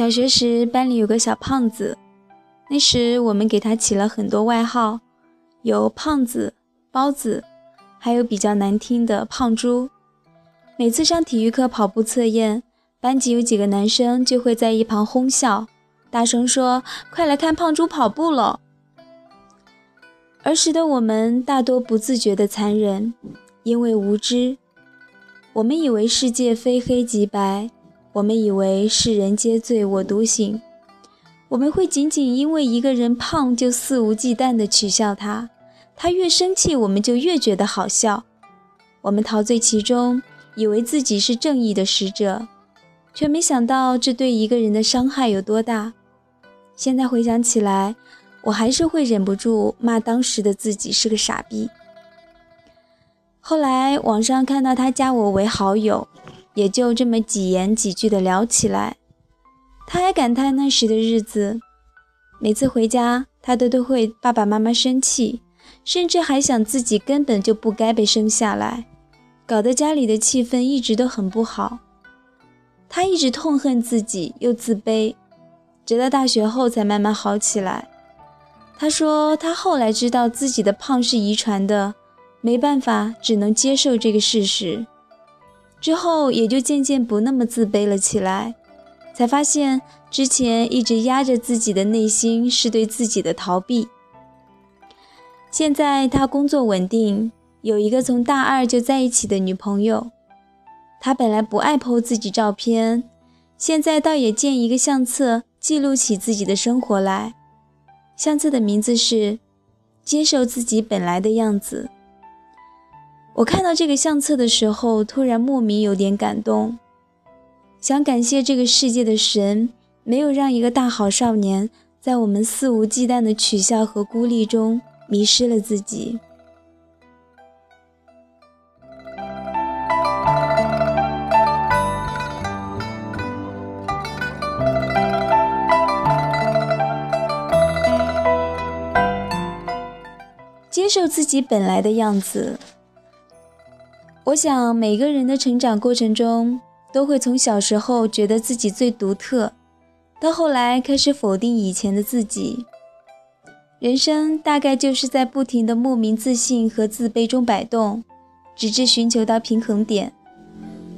小学时班里有个小胖子，那时我们给他起了很多外号，有胖子、包子，还有比较难听的胖猪。每次上体育课跑步测验，班级有几个男生就会在一旁哄笑，大声说：“快来看胖猪跑步了！”儿时的我们大多不自觉的残忍，因为无知，我们以为世界非黑即白。我们以为世人皆醉我独醒，我们会仅仅因为一个人胖就肆无忌惮地取笑他，他越生气我们就越觉得好笑。我们陶醉其中，以为自己是正义的使者，却没想到这对一个人的伤害有多大。现在回想起来，我还是会忍不住骂当时的自己是个傻逼。后来网上看到他加我为好友。也就这么几言几句的聊起来，他还感叹那时的日子，每次回家他都都会爸爸妈妈生气，甚至还想自己根本就不该被生下来，搞得家里的气氛一直都很不好。他一直痛恨自己又自卑，直到大学后才慢慢好起来。他说他后来知道自己的胖是遗传的，没办法，只能接受这个事实。之后也就渐渐不那么自卑了起来，才发现之前一直压着自己的内心是对自己的逃避。现在他工作稳定，有一个从大二就在一起的女朋友。他本来不爱 po 自己照片，现在倒也建一个相册记录起自己的生活来。相册的名字是“接受自己本来的样子”。我看到这个相册的时候，突然莫名有点感动，想感谢这个世界的神，没有让一个大好少年在我们肆无忌惮的取笑和孤立中迷失了自己。接受自己本来的样子。我想，每个人的成长过程中，都会从小时候觉得自己最独特，到后来开始否定以前的自己。人生大概就是在不停的莫名自信和自卑中摆动，直至寻求到平衡点。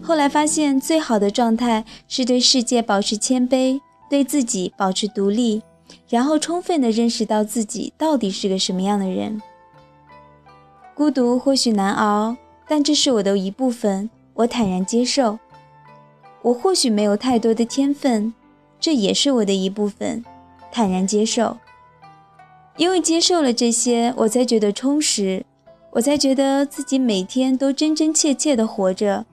后来发现，最好的状态是对世界保持谦卑，对自己保持独立，然后充分的认识到自己到底是个什么样的人。孤独或许难熬。但这是我的一部分，我坦然接受。我或许没有太多的天分，这也是我的一部分，坦然接受。因为接受了这些，我才觉得充实，我才觉得自己每天都真真切切的活着。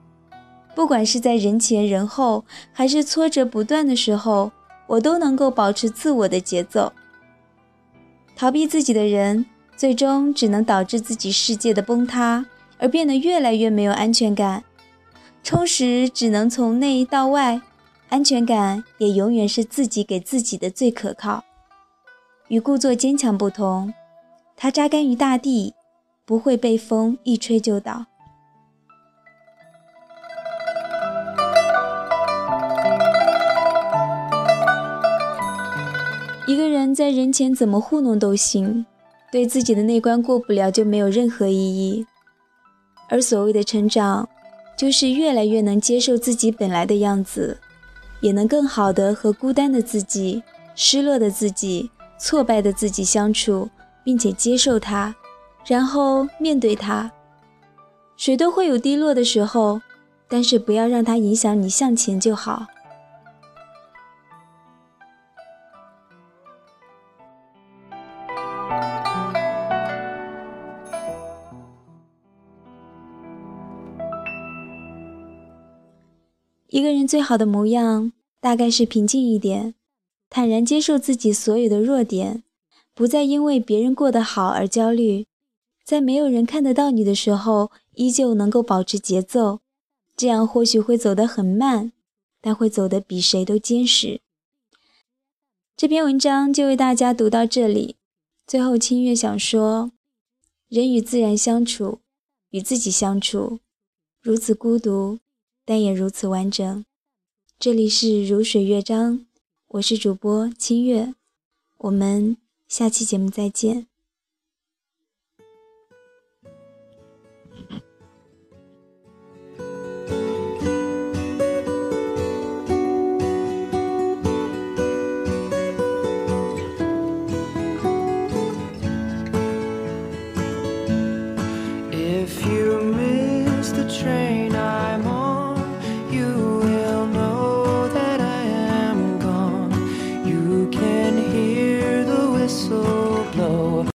不管是在人前人后，还是挫折不断的时候，我都能够保持自我的节奏。逃避自己的人，最终只能导致自己世界的崩塌。而变得越来越没有安全感，充实只能从内到外，安全感也永远是自己给自己的最可靠。与故作坚强不同，它扎根于大地，不会被风一吹就倒。一个人在人前怎么糊弄都行，对自己的内关过不了就没有任何意义。而所谓的成长，就是越来越能接受自己本来的样子，也能更好的和孤单的自己、失落的自己、挫败的自己相处，并且接受它，然后面对它。谁都会有低落的时候，但是不要让它影响你向前就好。一个人最好的模样，大概是平静一点，坦然接受自己所有的弱点，不再因为别人过得好而焦虑，在没有人看得到你的时候，依旧能够保持节奏。这样或许会走得很慢，但会走得比谁都坚实。这篇文章就为大家读到这里。最后，清月想说：人与自然相处，与自己相处，如此孤独。但也如此完整。这里是如水乐章，我是主播清月，我们下期节目再见。whistle blow.